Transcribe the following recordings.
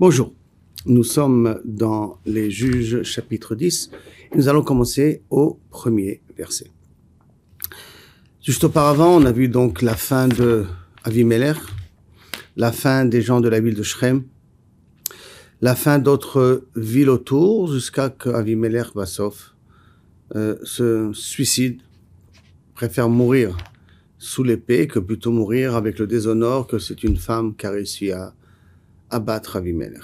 Bonjour, nous sommes dans les Juges chapitre 10 et nous allons commencer au premier verset. Juste auparavant, on a vu donc la fin de Avimelech, la fin des gens de la ville de Shrem, la fin d'autres villes autour jusqu'à que Avimelech Vassov euh, se suicide, préfère mourir sous l'épée que plutôt mourir avec le déshonneur que c'est une femme qui a réussi à abattre Avimelech.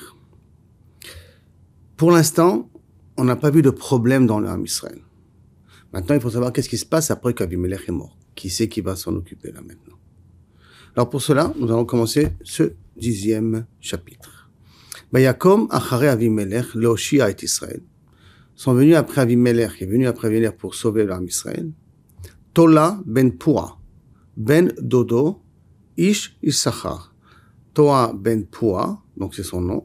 Pour l'instant, on n'a pas vu de problème dans l'armée Israël. Maintenant, il faut savoir qu'est-ce qui se passe après qu'Avimelech est mort. Qui c'est qui va s'en occuper là maintenant? Alors pour cela, nous allons commencer ce dixième chapitre. Bayakom achare Avimelech leoshia et Israël sont venus après Avimelech, qui est venu après Avimelech pour sauver l'armée Israël. Tola ben Pua, ben Dodo, Ish Issachar. Toa ben Pua, donc c'est son nom.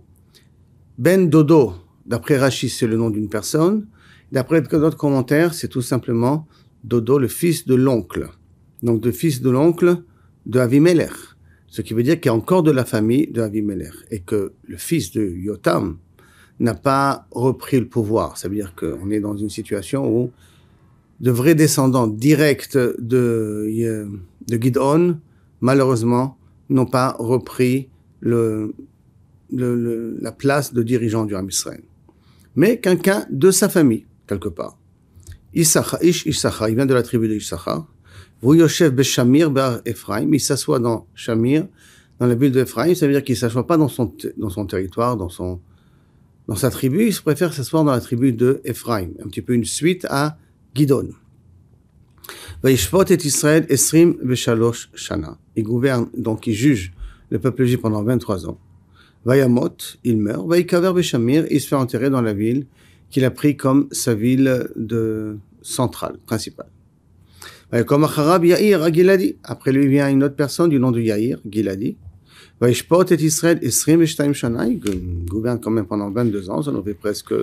Ben Dodo, d'après Rachid, c'est le nom d'une personne. D'après d'autres commentaires, c'est tout simplement Dodo, le fils de l'oncle. Donc le fils de l'oncle de Avimelech. Ce qui veut dire qu'il y a encore de la famille de Avimelech. Et que le fils de Yotam n'a pas repris le pouvoir. Ça veut dire qu'on est dans une situation où de vrais descendants directs de, de Gidon, malheureusement, n'ont pas repris le, le, la place de dirigeant du Ram Israël. Mais quelqu'un de sa famille, quelque part. Issachar, Ish Issachar, il vient de la tribu de Issachar. Yoshev Beshamir Bar Ephraim, il s'assoit dans Shamir, dans la ville d'Ephraim, ça veut dire qu'il ne s'assoit pas dans son, dans son territoire, dans, son, dans sa tribu, il préfère s'asseoir dans la tribu de Ephraim, un petit peu une suite à Gidon. Israël Esrim Shana. Il gouverne, donc il juge le peuple juif pendant 23 ans. Vayamot, il meurt. Vaikaver Beshamir, il se fait enterrer dans la ville qu'il a pris comme sa ville de centrale, principale. Comme Acharab. Après lui vient une autre personne du nom de Yair, Giladi. Vaishpot et Israël Esrim Shana. Il gouverne quand même pendant 22 ans. Ça nous fait presque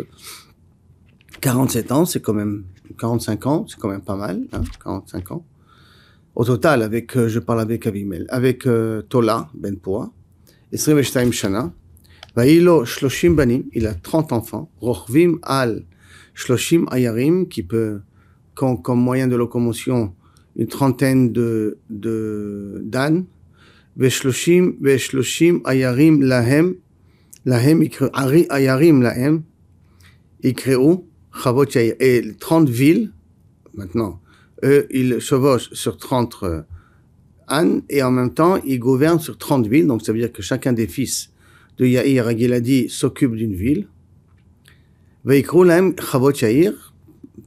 47 ans. C'est quand même 45 ans, c'est quand même pas mal, hein, 45 ans. Au total, avec, euh, je parle avec Avimel, avec euh, Tola, Ben Poa, Esrim Shana, Vailo Shloshim Banim, il a 30 enfants, Rochvim Al Shloshim Ayarim, qui peut, comme, comme moyen de locomotion, une trentaine de, de d'ânes, Veshloshim, Veshloshim Ayarim Lahem, Lahem, Ayarim Lahem, Ikreu, Chavot et 30 villes, maintenant, eux, ils chevauchent sur 30 euh, ânes et en même temps, ils gouvernent sur 30 villes. Donc, ça veut dire que chacun des fils de Yair Agiladi s'occupe d'une ville. Chavot Yair,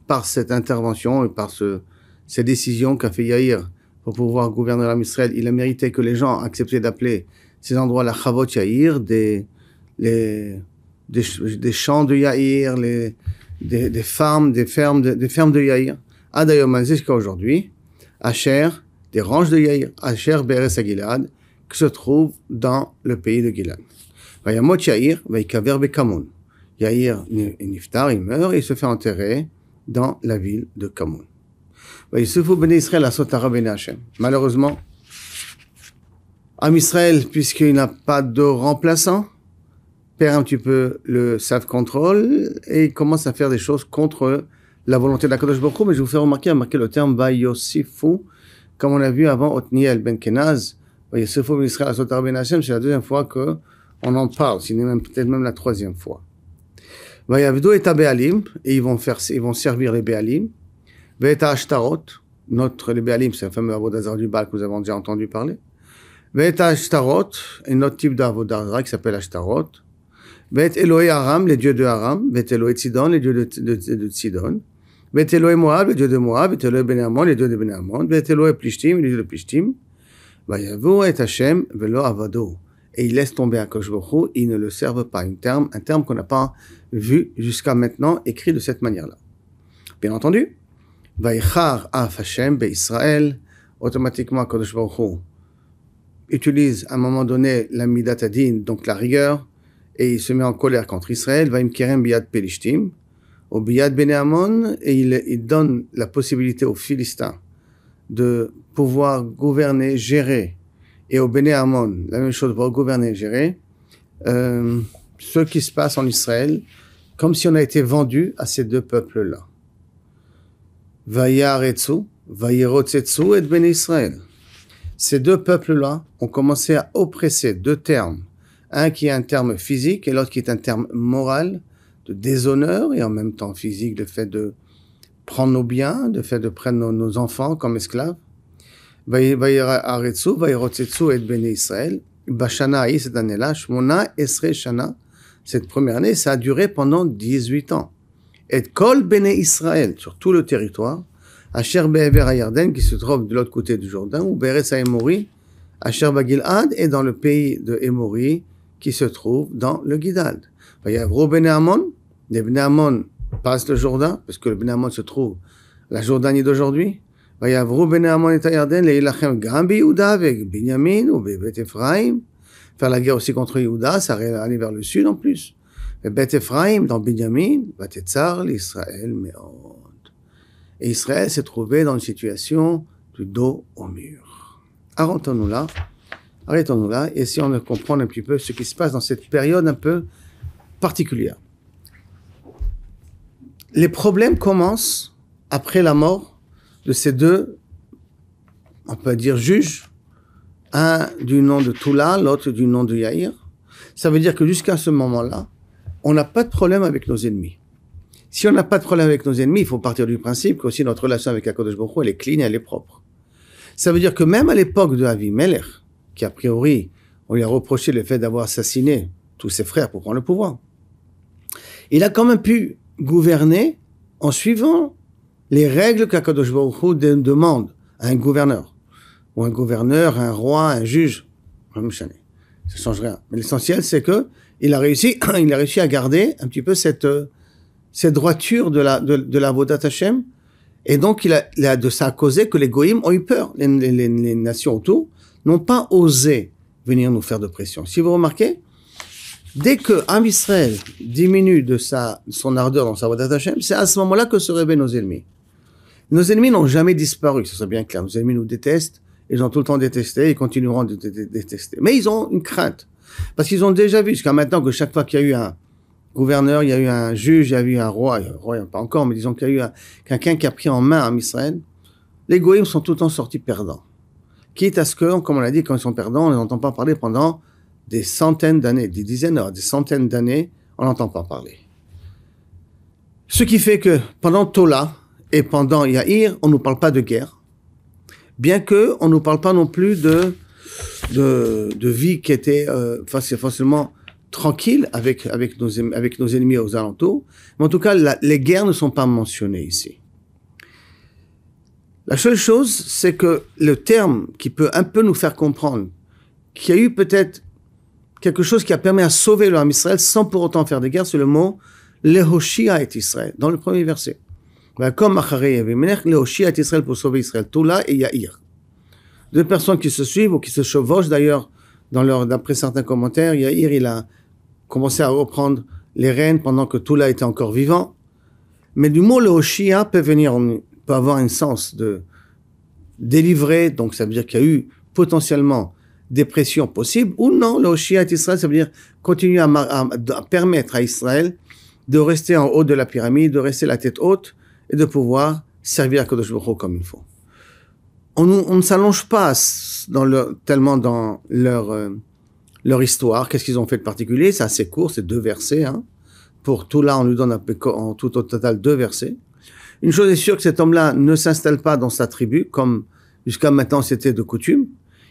par cette intervention et par ce, ces décisions qu'a fait Yair pour pouvoir gouverner l'âme Israël, il a mérité que les gens acceptent d'appeler ces endroits la Chavot Yair, des, les, des champs de Yair, les, des, des fermes, des fermes de, des fermes de Yair. Adayom jusqu'à aujourd'hui, Asher, des ranges de Yair, Asher Beres Gilad, qui se trouvent dans le pays de Gilad. Vayamot Yair, Vaikaver Bekamoun. Yair Niftar, il meurt et il se fait enterrer dans la ville de Kamoun. Vayisufu Ben Israël à Sotara Ben Hashem. Malheureusement, Am Israël, puisqu'il n'a pas de remplaçant, perd un petit peu le self-control et commence à faire des choses contre la volonté de la Kadosh Baruch mais je vous fais remarquer, remarquer le terme Vayosifu, comme on a vu avant Otniel Ben Kenaz, Vayosifu Ben Israël Asotar Ben Hashem, c'est la deuxième fois que on en parle, c'est peut-être même la troisième fois. Vayavdu et Béalim, et ils vont faire, ils vont servir les Béalim. Veta Ashtarot, notre, les Béalim, c'est un fameux Avodazar du Baal que vous avez déjà entendu parler. Veta Ashtarot, un autre type d'Avodazar qui s'appelle Ashtarot. Bet Eloé Aram, les dieux de Aram. Bet Eloé Sidon, les dieux de, de, de, Sidon. Bet Eloé Moab, les dieux de Moab. Bet Eloé Benamon, les dieux de Benamon. Bet Eloé Plishtim, les dieux de Plishtim. Vayavo et Hashem, velo avado. Et il laisse tomber à Koshbohu, ils ne le servent pas. Un terme, un terme qu'on n'a pas vu jusqu'à maintenant écrit de cette manière-là. Bien entendu, Vayichar af Hashem be Israël, automatiquement Baruch utilise à un moment donné la midatadin, donc la rigueur, et il se met en colère contre Israël, va kerem biyad pelishtim, au biyad benéamon, et il, donne la possibilité aux Philistins de pouvoir gouverner, gérer, et au Bénéamon, la même chose pour gouverner, gérer, euh, ce qui se passe en Israël comme si on a été vendu à ces deux peuples-là. Vayaretsu, Vayerotsetsu et Ben Israël. Ces deux peuples-là ont commencé à oppresser deux termes. Un qui est un terme physique et l'autre qui est un terme moral, de déshonneur et en même temps physique, le fait de prendre nos biens, le fait de prendre nos, enfants comme esclaves. Vayaretsu, Vayerotsetsu et Ben Israël. Bashana cette année-là, Shmona Esre Shana, cette première année, ça a duré pendant 18 ans. Et Kol Bene Israël, sur tout le territoire, Asher Be'ever Ayarden, qui se trouve de l'autre côté du Jourdain, ou Beres Emori, Asher Bagilad, et dans le pays de Emori, qui se trouve dans le Guidal. Vayavro ben Amon, les ben Amon passent le Jourdain, parce que le ben Amon se trouve la Jordanie d'aujourd'hui. Il y a Vayavro ben Amon et Yarden, les Ilachem Gambi Yehuda avec Binyamin ou Beth Ephraim. Faire la guerre aussi contre Yehuda, ça aller vers le sud en plus. Et Beth Ephraim, dans Binyamin, Batetzar, l'Israël, Meod. Et Israël s'est trouvé dans une situation du dos au mur. Arrêtons-nous là. Arrêtons-nous là. Et si on comprend un petit peu ce qui se passe dans cette période un peu particulière. Les problèmes commencent après la mort de ces deux, on peut dire, juges, un du nom de Toula, l'autre du nom de Yair. Ça veut dire que jusqu'à ce moment-là, on n'a pas de problème avec nos ennemis. Si on n'a pas de problème avec nos ennemis, il faut partir du principe qu'aussi notre relation avec Akadosh Baruch elle est clean, elle est propre. Ça veut dire que même à l'époque de Avimelech, a priori, on lui a reproché le fait d'avoir assassiné tous ses frères pour prendre le pouvoir, il a quand même pu gouverner en suivant les règles qu'Akadosh Baruch demande à un gouverneur, ou un gouverneur, un roi, un juge, ça change rien. Mais l'essentiel, c'est que il a réussi, il a réussi à garder un petit peu cette cette droiture de la de, la Vodat Hashem, et donc il a, de ça causé que les goïms ont eu peur. Les nations autour n'ont pas osé venir nous faire de pression. Si vous remarquez, dès que Am Israël diminue de sa son ardeur dans sa Vodat Hashem, c'est à ce moment-là que se réveillent nos ennemis. Nos ennemis n'ont jamais disparu, ce serait bien clair. Nos ennemis nous détestent, ils ont tout le temps détesté, ils continueront de détester. Mais ils ont une crainte. Parce qu'ils ont déjà vu jusqu'à maintenant que chaque fois qu'il y a eu un gouverneur, il y a eu un juge, il y a eu un roi, un roi pas encore, mais disons qu'il y a eu quelqu'un qui a pris en main un Israël, les goïms sont tout le temps sortis perdants. Quitte à ce que, comme on l'a dit, quand ils sont perdants, on n'entend pas parler pendant des centaines d'années, des dizaines, des centaines d'années, on n'entend pas parler. Ce qui fait que pendant Tola, et pendant Yahir, on ne nous parle pas de guerre, bien que on ne nous parle pas non plus de, de, vie qui était euh, facilement tranquille avec, avec, nos, avec nos ennemis aux alentours. Mais en tout cas, les guerres ne sont pas mentionnées ici. La seule chose, c'est que le terme qui peut un peu nous faire comprendre qu'il y a eu peut-être quelque chose qui a permis à sauver le Israël sans pour autant faire de guerre, c'est le mot Lehoshia et Israël, dans le premier verset. Comme Israël pour sauver Israël, Toula et Yair. Deux personnes qui se suivent ou qui se chevauchent d'ailleurs, dans d'après certains commentaires, Yair, il a commencé à reprendre les rênes pendant que Toula était encore vivant. Mais du mot le Hoshia peut venir, peut avoir un sens de délivrer, donc ça veut dire qu'il y a eu potentiellement des pressions possibles, ou non, le Hoshia et Israël, ça veut dire continuer à, permettre à Israël de rester en haut de la pyramide, de rester la tête haute, et de pouvoir servir à Kodesh Baruch comme il faut. On, ne s'allonge pas tellement dans leur, euh, leur histoire. Qu'est-ce qu'ils ont fait de particulier? C'est assez court, c'est deux versets. Hein. Pour tout là, on lui donne en tout au total deux versets. Une chose est sûre que cet homme-là ne s'installe pas dans sa tribu, comme jusqu'à maintenant c'était de coutume.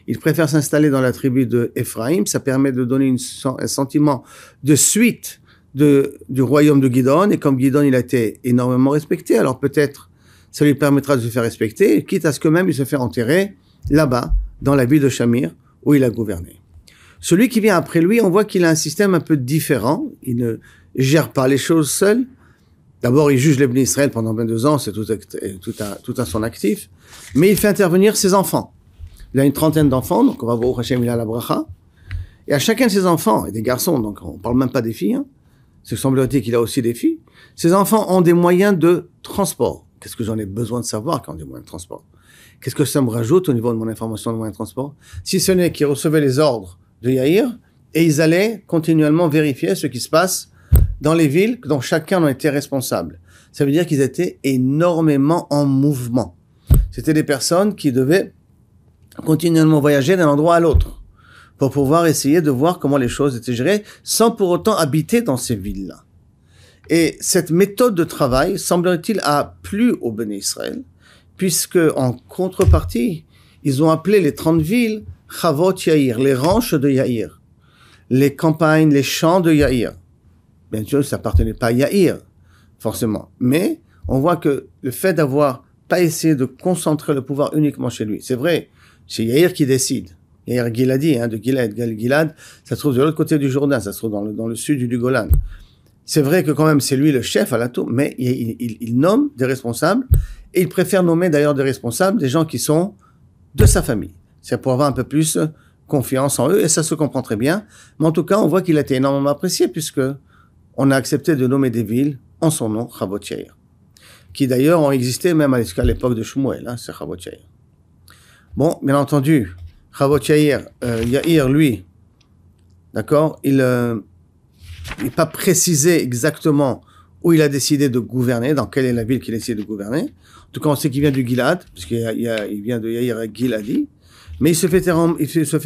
Il préfère s'installer dans la tribu de Ephraim. Ça permet de donner un sentiment de suite du royaume de Guidon, et comme Guidon, il a été énormément respecté, alors peut-être ça lui permettra de se faire respecter, quitte à ce que même il se fait enterrer là-bas, dans la ville de Shamir, où il a gouverné. Celui qui vient après lui, on voit qu'il a un système un peu différent, il ne gère pas les choses seul. D'abord, il juge l'Ebné Israël pendant 22 ans, c'est tout, tout, à, tout à son actif, mais il fait intervenir ses enfants. Il a une trentaine d'enfants, donc on va voir Hachem il a la bracha. Et à chacun de ses enfants, et des garçons, donc on parle même pas des filles, hein, ce semblerait qu'il a aussi des filles. Ces enfants ont des moyens de transport. Qu'est-ce que j'en ai besoin de savoir quand des moyens de transport? Qu'est-ce que ça me rajoute au niveau de mon information de moyens de transport? Si ce n'est qu'ils recevaient les ordres de Yair Et ils allaient continuellement vérifier ce qui se passe dans les villes dont chacun en était responsable. Ça veut dire qu'ils étaient énormément en mouvement. C'était des personnes qui devaient continuellement voyager d'un endroit à l'autre pour pouvoir essayer de voir comment les choses étaient gérées sans pour autant habiter dans ces villes-là. Et cette méthode de travail, semblerait-il, a plu au Béné Israël, puisque en contrepartie, ils ont appelé les 30 villes Chavot Yair, les ranches de Yair, les campagnes, les champs de Yair. Bien sûr, ça appartenait pas à Yair, forcément. Mais on voit que le fait d'avoir pas essayé de concentrer le pouvoir uniquement chez lui, c'est vrai, c'est Yair qui décide. Yair Giladi, hein, de Gilad. Gilad, ça se trouve de l'autre côté du Jourdain, ça se trouve dans le, dans le sud du Golan. C'est vrai que quand même c'est lui le chef à la tour, mais il, il, il nomme des responsables et il préfère nommer d'ailleurs des responsables des gens qui sont de sa famille. C'est pour avoir un peu plus confiance en eux et ça se comprend très bien. Mais en tout cas, on voit qu'il a été énormément apprécié puisque on a accepté de nommer des villes en son nom, Chavot qui d'ailleurs ont existé même à l'époque de Shmuel, hein, c'est Chavot Bon, bien entendu, Chavot Yair, euh, lui, d'accord, il n'est euh, pas précisé exactement où il a décidé de gouverner, dans quelle est la ville qu'il a décidé de gouverner. En tout cas, on sait qu'il vient du Gilad, puisqu'il il vient de Yair Giladi. Mais il se fait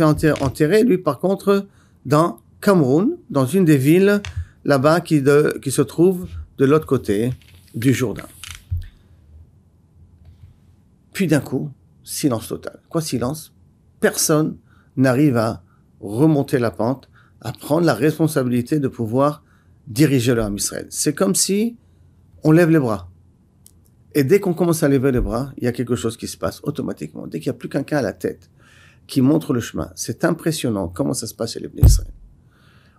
enterrer, lui, par contre, dans Cameroun, dans une des villes là-bas qui, se trouve de l'autre côté du Jourdain. Puis d'un coup, silence total. Quoi silence? Personne n'arrive à remonter la pente, à prendre la responsabilité de pouvoir diriger le Israël. C'est comme si on lève les bras. Et dès qu'on commence à lever les bras, il y a quelque chose qui se passe automatiquement. Dès qu'il n'y a plus qu'un cas à la tête qui montre le chemin, c'est impressionnant comment ça se passe chez les Israël.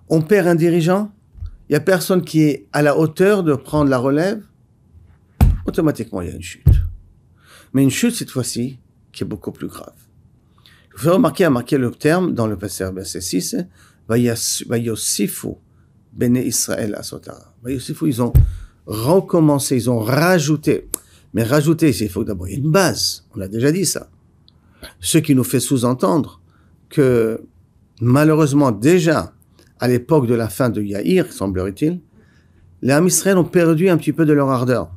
On perd un dirigeant, n'y a personne qui est à la hauteur de prendre la relève, automatiquement il y a une chute. Mais une chute cette fois-ci qui est beaucoup plus grave. Il faut remarquer, à marquer le terme dans le verset 6, Vayosifu Bene Israël Asotara. Vayosifu, ils ont recommencé, ils ont rajouté. Mais rajouter, il faut d'abord une base. On a déjà dit ça. Ce qui nous fait sous-entendre que malheureusement déjà à l'époque de la fin de Yaïr, semblerait-il, les Ham Israël ont perdu un petit peu de leur ardeur.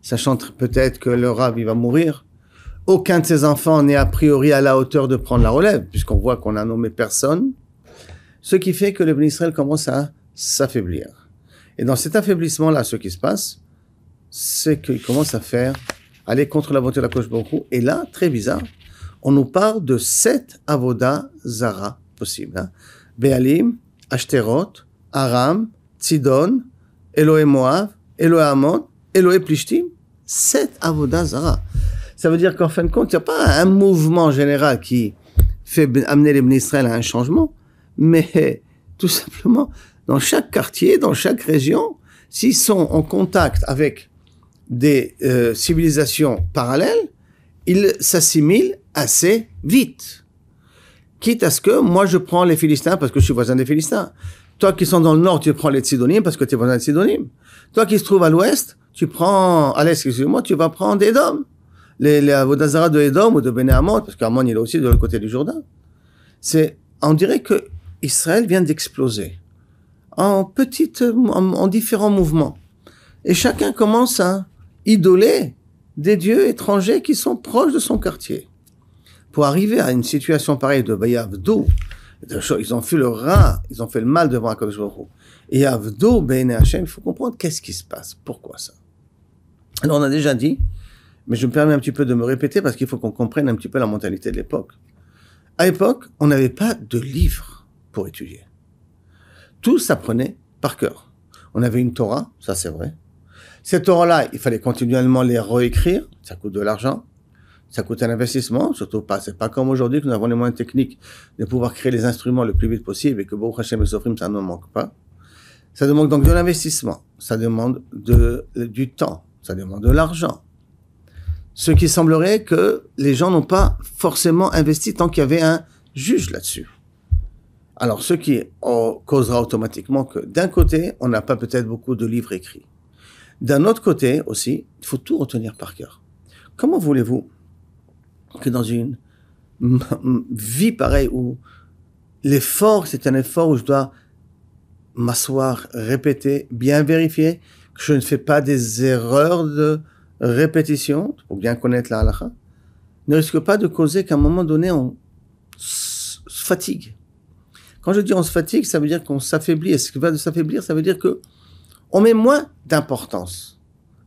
Sachant peut-être que le rab va mourir, aucun de ses enfants n'est a priori à la hauteur de prendre la relève, puisqu'on voit qu'on a nommé personne. Ce qui fait que le Ben Israël commence à s'affaiblir. Et dans cet affaiblissement-là, ce qui se passe, c'est qu'il commence à faire aller contre la volonté de la Kosh Et là, très bizarre, on nous parle de sept avoda zara possibles. Hein. Béalim, Ashterot, Aram, Tzidon, Eloé Moab, Eloé Amon, Eloé Plishtim. Sept avoda zara. Ça veut dire qu'en fin de compte, il n'y a pas un mouvement général qui fait amener les Israël à un changement, mais tout simplement, dans chaque quartier, dans chaque région, s'ils sont en contact avec des euh, civilisations parallèles, ils s'assimilent assez vite. Quitte à ce que moi je prends les Philistins parce que je suis voisin des Philistins. Toi qui sont dans le nord, tu prends les Sidonimes parce que tu es voisin des Sidonimes. Toi qui se trouve à l'ouest, tu prends, à l'est, excusez-moi, tu vas prendre Edom. Les, les de Edom ou de Benéamot, parce qu'Amon il est aussi de l'autre côté du Jourdain. C'est, on dirait que Israël vient d'exploser en petites, en, différents mouvements. Et chacun commence à idoler des dieux étrangers qui sont proches de son quartier. Pour arriver à une situation pareille de Bayavdou, ils ont fait le rat, ils ont fait le mal devant Akadosh Baruch Et Avdou, Ben Hashem, il faut comprendre qu'est-ce qui se passe, pourquoi ça? Alors on a déjà dit, mais je me permets un petit peu de me répéter parce qu'il faut qu'on comprenne un petit peu la mentalité de l'époque. À l'époque, on n'avait pas de livres pour étudier tout s'apprenait par cœur. On avait une Torah, ça c'est vrai. Cette Torah-là, il fallait continuellement les réécrire, ça coûte de l'argent, ça coûte un investissement, surtout pas, c'est pas comme aujourd'hui que nous avons les moyens techniques de pouvoir créer les instruments le plus vite possible et que Baruch Hashem et Sofrim, ça ne manque pas. Ça demande donc de l'investissement, ça demande de, du temps, ça demande de l'argent. Ce qui semblerait que les gens n'ont pas forcément investi tant qu'il y avait un juge là-dessus. Alors, ce qui causera automatiquement que d'un côté, on n'a pas peut-être beaucoup de livres écrits. D'un autre côté aussi, il faut tout retenir par cœur. Comment voulez-vous que dans une vie pareille où l'effort, c'est un effort où je dois m'asseoir, répéter, bien vérifier que je ne fais pas des erreurs de répétition pour bien connaître la halakha. Ne risque pas de causer qu'à un moment donné, on se fatigue. Quand je dis on se fatigue, ça veut dire qu'on s'affaiblit. Et ce qui va de s'affaiblir, ça veut dire que on met moins d'importance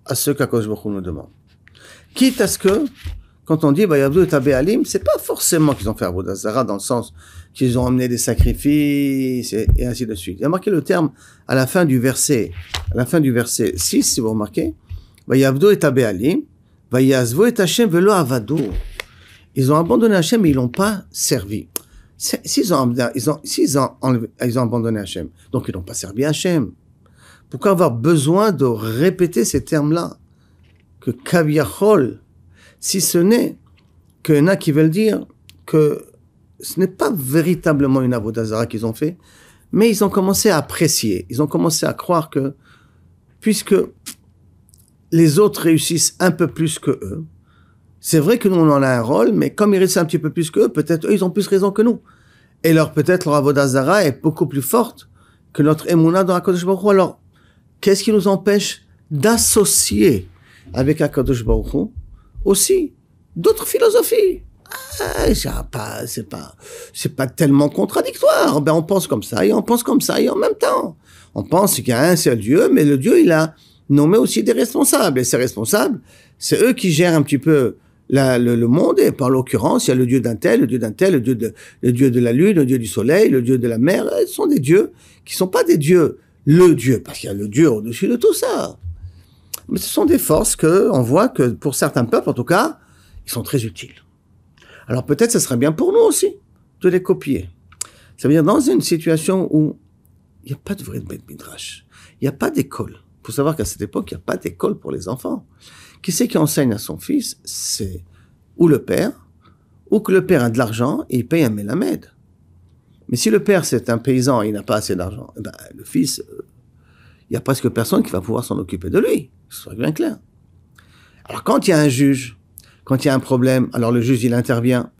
à ce qu'Akosh nous demande. Quitte à ce que, quand on dit Vayavdu et Alim, c'est pas forcément qu'ils ont fait Avodazara dans le sens qu'ils ont amené des sacrifices et, ainsi de suite. Il y a marqué le terme à la fin du verset, à la fin du verset 6, si vous remarquez, Vayavdu et Alim, Vayazvu et Hashem velo avado. Ils ont abandonné Hachem, mais ils l'ont pas servi. S'ils ont, ils ont, s'ils ont, ils ont abandonné Hachem, donc ils n'ont pas servi Hachem. Pourquoi avoir besoin de répéter ces termes-là? Que Kaviachol, si ce n'est qu'il y en a qui veulent dire que ce n'est pas véritablement une avodazara qu'ils ont fait, mais ils ont commencé à apprécier, ils ont commencé à croire que, puisque les autres réussissent un peu plus que eux, c'est vrai que nous, on en a un rôle, mais comme ils réussissent un petit peu plus que eux, peut-être eux, ils ont plus raison que nous. Et alors, peut-être leur avodazara est beaucoup plus forte que notre émouna dans la Kodesh Baruch Alors, qu'est-ce qui nous empêche d'associer avec Akadosh Baruch aussi d'autres philosophies ah, c'est pas, c'est pas, c'est pas tellement contradictoire. Ben, on pense comme ça et on pense comme ça et en même temps. On pense qu'il y a un seul Dieu, mais le Dieu, il a nommé aussi des responsables. Et ces responsables, c'est eux qui gèrent un petit peu la, le, monde. Et par l'occurrence, il y a le Dieu d'un tel, le Dieu d'un tel, le Dieu de, le Dieu de la lune, le Dieu du soleil, le Dieu de la mer. Ce sont des dieux qui sont pas des dieux le Dieu, parce qu'il y a le Dieu au-dessus de tout ça. Mais ce sont des forces que on voit que pour certains peuples, en tout cas, ils sont très utiles. Alors peut-être ce serait bien pour nous aussi de les copier. Ça veut dire dans une situation où il n'y a pas de vrai bête midrash, il n'y a pas d'école. Il faut savoir qu'à cette époque, il n'y a pas d'école pour les enfants. Qui c'est qui enseigne à son fils C'est ou le père, ou que le père a de l'argent et il paye un mélamède. Mais si le père, c'est un paysan et il n'a pas assez d'argent, eh ben, le fils, euh, il n'y a presque personne qui va pouvoir s'en occuper de lui. Soit bien clair. Alors, quand il y a un juge, quand il y a un problème, alors le juge, il intervient.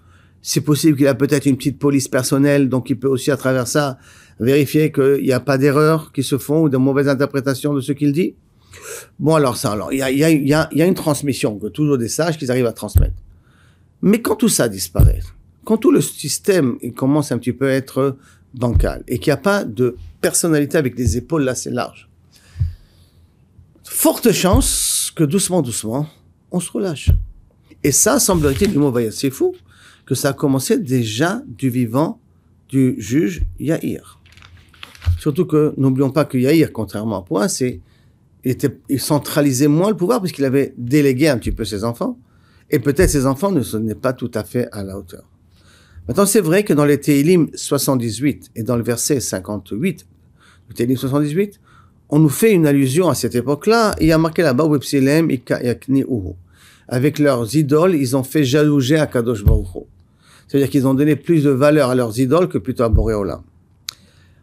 C'est possible qu'il a peut-être une petite police personnelle, donc il peut aussi, à travers ça, vérifier qu'il n'y a pas d'erreurs qui se font ou de mauvaises interprétations de ce qu'il dit. Bon, alors ça, alors, il y a, y, a, une transmission, que toujours des sages qu'ils arrivent à transmettre. Mais quand tout ça disparaît, quand tout le système commence un petit peu à être bancal et qu'il n'y a pas de personnalité avec des épaules assez larges, forte chance que doucement, doucement, on se relâche. Et ça, semblerait-il, du mot c'est fou, que ça a commencé déjà du vivant du juge Yahir. Surtout que, n'oublions pas que Yahir, contrairement à Point, c'est, il, était, il centralisait moins le pouvoir puisqu'il avait délégué un petit peu ses enfants. Et peut-être ses enfants ne sont pas tout à fait à la hauteur. Maintenant, c'est vrai que dans les Télim 78 et dans le verset 58, le Télim 78, on nous fait une allusion à cette époque-là. Il y a marqué là-bas, avec leurs idoles, ils ont fait jalouser à Kadosh C'est-à-dire qu'ils ont donné plus de valeur à leurs idoles que plutôt à Boréola.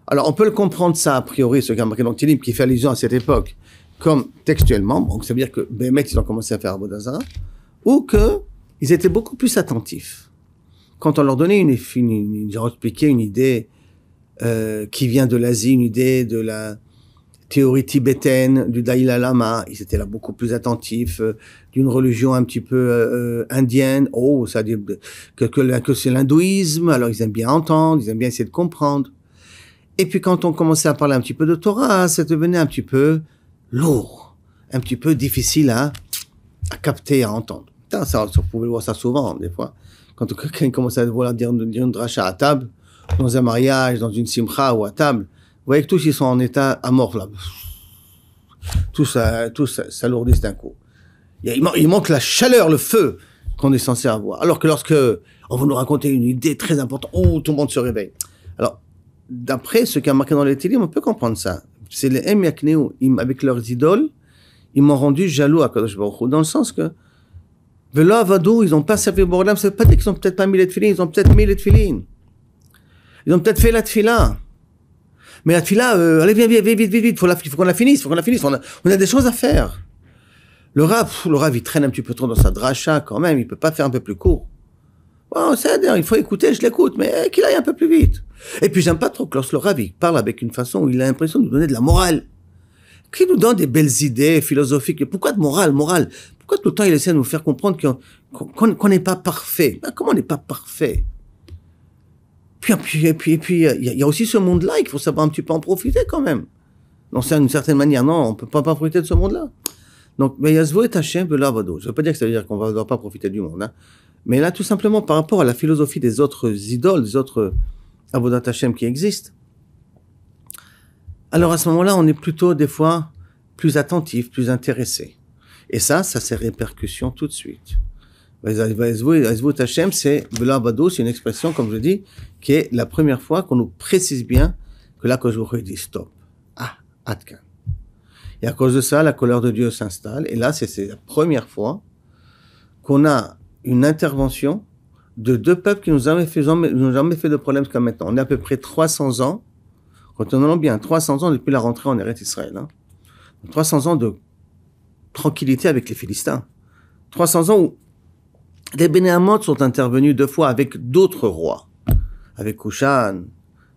Alors, on peut le comprendre ça, a priori, ce qu'a marqué dans Télim, qui fait allusion à cette époque, comme textuellement. Donc, ça veut dire que Bémet, ils ont commencé à faire Abodazara, ou que ils étaient beaucoup plus attentifs quand on leur donnait une, une, une, expliquait une idée euh, qui vient de l'Asie, une idée de la théorie tibétaine du Dalai Lama, ils étaient là beaucoup plus attentifs, euh, d'une religion un petit peu euh, indienne, oh, ça que, que, c'est l'hindouisme, alors ils aiment bien entendre, ils aiment bien essayer de comprendre. Et puis quand on commençait à parler un petit peu de Torah, ça devenait un petit peu lourd, un petit peu difficile à, à capter, à entendre. Ça, ça, vous pouvez voir ça souvent, des fois quand quelqu'un commence à vouloir dire, dire une dracha à table, dans un mariage, dans une simcha ou à table, vous voyez que tous ils sont en état à mort là. Ça, tout ça, s'alourdissent d'un coup. Il, manque la chaleur, le feu qu'on est censé avoir. Alors que lorsque on va nous raconter une idée très importante, oh, tout le monde se réveille. Alors, d'après ce qui a marqué dans les télé, on peut comprendre ça. C'est les M avec leurs idoles, ils m'ont rendu jaloux à Kadosh Baruch dans le sens que Velo Avadou, ils n'ont pas servi Borodam, ça veut pas dire qu'ils n'ont peut-être pas mis les tefilines, ils ont peut-être mis les tefilines. Ils ont peut-être fait la tefila. Mais la tefila, euh, allez, viens, viens, vite, vite, vite, il faut, faut qu'on la finisse, il faut qu'on la finisse, on a, des choses à faire. Le Rav, le Rav, il traîne un petit peu trop dans sa dracha quand même, il peut pas faire un peu plus court. Oh, c'est il faut écouter, je l'écoute, mais qu'il aille un peu plus vite. Et puis j'aime pas trop que lorsque le ravi parle avec une façon où il a l'impression de nous donner de la morale, qu'il nous donne des belles idées philosophiques. Pourquoi de morale, morale? Pourquoi tout le temps il essaie de nous faire comprendre qu'on n'est pas parfait? Ben, Comment on n'est pas parfait? Puis, puis, puis, puis, il y, a aussi ce monde-là, il faut savoir un petit peu en profiter quand même. c'est d'une certaine manière, non, on peut pas, profiter de ce monde-là. Donc, mais Yazvo est Hachem de l'Avado. Je veux pas dire que ça veut dire qu'on ne va pas profiter du monde, hein. Mais là, tout simplement, par rapport à la philosophie des autres idoles, des autres Avodat Hashem qui existent. Alors, à ce moment-là, on est plutôt, des fois, plus attentif, plus intéressé. Et ça, ça ses répercussions tout de suite. Hashem, c'est c'est une expression, comme je dis, qui est la première fois qu'on nous précise bien que là, vous dit stop. Ah, Atkan. Et à cause de ça, la colère de Dieu s'installe. Et là, c'est la première fois qu'on a une intervention de deux peuples qui nous ont jamais fait de problème jusqu'à maintenant. On est à peu près 300 ans, en bien 300 ans depuis la rentrée en Eretz Israël. Hein. 300 ans de tranquillité avec les Philistins. 300 ans où les Bénéamotes sont intervenus deux fois avec d'autres rois. Avec Kushan,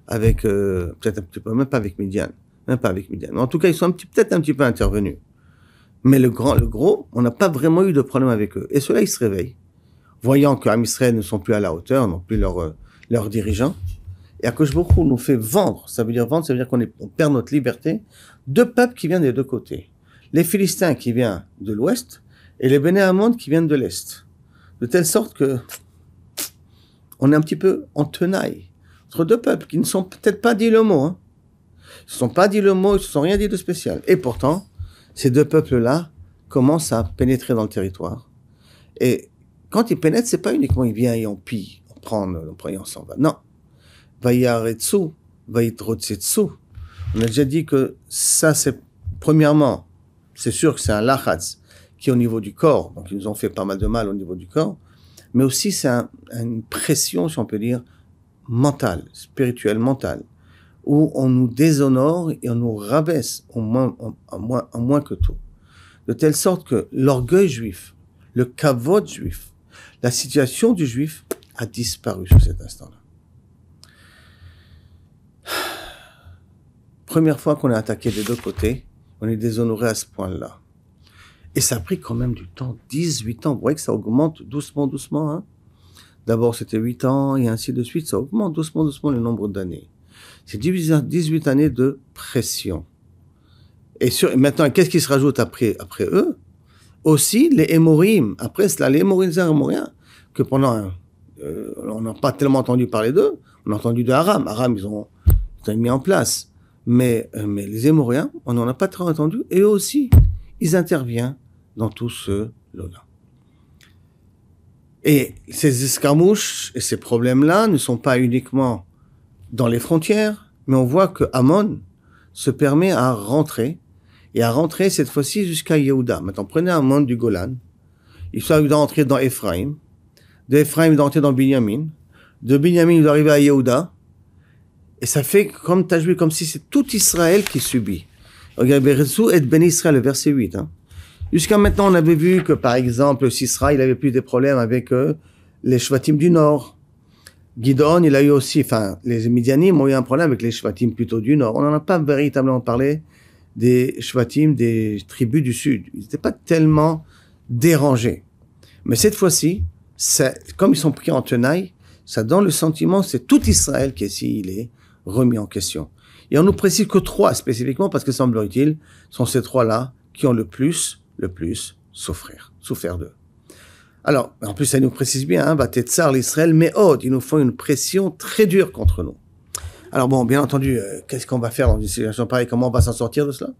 avec, euh, peut-être un petit peu, même pas avec Midian. Même pas avec Midian. En tout cas, ils sont peut-être un petit peu intervenus. Mais le grand, le gros, on n'a pas vraiment eu de problème avec eux. Et cela, ils se réveillent, voyant que ne sont plus à la hauteur, non plus leurs, euh, leurs dirigeants. Et Akoshboko nous fait vendre. Ça veut dire vendre, ça veut dire qu'on on perd notre liberté. Deux peuples qui viennent des deux côtés. Les Philistins qui viennent de l'ouest et les Bénéamontes qui viennent de l'est. De telle sorte que on est un petit peu en tenaille entre deux peuples qui ne sont peut-être pas dit le mot. Hein. Ils ne sont pas dit le mot, ils ne se sont rien dit de spécial. Et pourtant, ces deux peuples-là commencent à pénétrer dans le territoire. Et quand ils pénètrent, c'est pas uniquement ils viennent et on pille, on prend, on prend et on s'en va. Non. Vayaretsu, Vayitrotsetsu. On a déjà dit que ça, c'est, premièrement, c'est sûr que c'est un lachatz qui est au niveau du corps, donc ils nous ont fait pas mal de mal au niveau du corps, mais aussi c'est une pression, si on peut dire, mentale, spirituelle, mentale, où on nous déshonore et on nous rabaisse au moins, en, moins, moins que tout. De telle sorte que l'orgueil juif, le kavod juif, la situation du juif a disparu sur cet instant-là. Première fois qu'on est attaqué des deux côtés, on est déshonoré à ce point-là. Et ça a pris quand même du temps, 18 ans. Vous voyez que ça augmente doucement, doucement. Hein D'abord, c'était 8 ans et ainsi de suite. Ça augmente doucement, doucement le nombre d'années. C'est 18 années de pression. Et maintenant, qu'est-ce qui se rajoute après, eux? Aussi, les hémorim. Après cela, les hémoriens, que pendant, euh, on n'a pas tellement entendu parler d'eux. On a entendu de Aram. Aram, ils ont, ils ont mis en place. Mais, euh, mais les hémoriens, on n'en a pas trop entendu. Et eux aussi, ils interviennent dans tout ce lot-là. Et ces escarmouches et ces problèmes-là ne sont pas uniquement dans les frontières, mais on voit que Amon se permet à rentrer, et à rentrer cette fois-ci jusqu'à Yehuda. Maintenant, prenez Amon du Golan, il doit entrer dans Ephraim, de Ephraim, il doit entrer dans Binyamin, de Binyamin, il doit arriver à Yehuda, et ça fait comme joué, comme si c'est tout Israël qui subit. Regardez, et Ben Israël, le verset 8. Hein. Jusqu'à maintenant, on avait vu que, par exemple, Sisra, il avait plus des problèmes avec euh, les Shvatim du Nord. Gidon, il a eu aussi, enfin, les Midianim ont eu un problème avec les Shvatim plutôt du nord. On n'en a pas véritablement parlé des Shvatim des tribus du sud. Ils n'étaient pas tellement dérangés. Mais cette fois-ci, comme ils sont pris en tenaille, ça donne le sentiment, c'est tout Israël qui ici, il est remis en question. Et on nous précise que trois spécifiquement, parce que semble-t-il, sont ces trois-là qui ont le plus, le plus souffrir, souffert d'eux. Alors, en plus, ça nous précise bien, hein, l'Israël, mais oh, ils nous font une pression très dure contre nous. Alors bon, bien entendu, euh, qu'est-ce qu'on va faire dans une situation pareille? Comment on va s'en sortir de cela?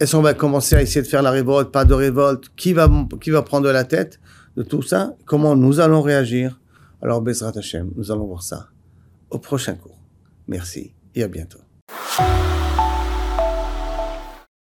Est-ce qu'on va commencer à essayer de faire la révolte, pas de révolte? Qui va, qui va prendre la tête de tout ça? Comment nous allons réagir? Alors, Bezrat Hashem, nous allons voir ça au prochain cours. Merci et à bientôt.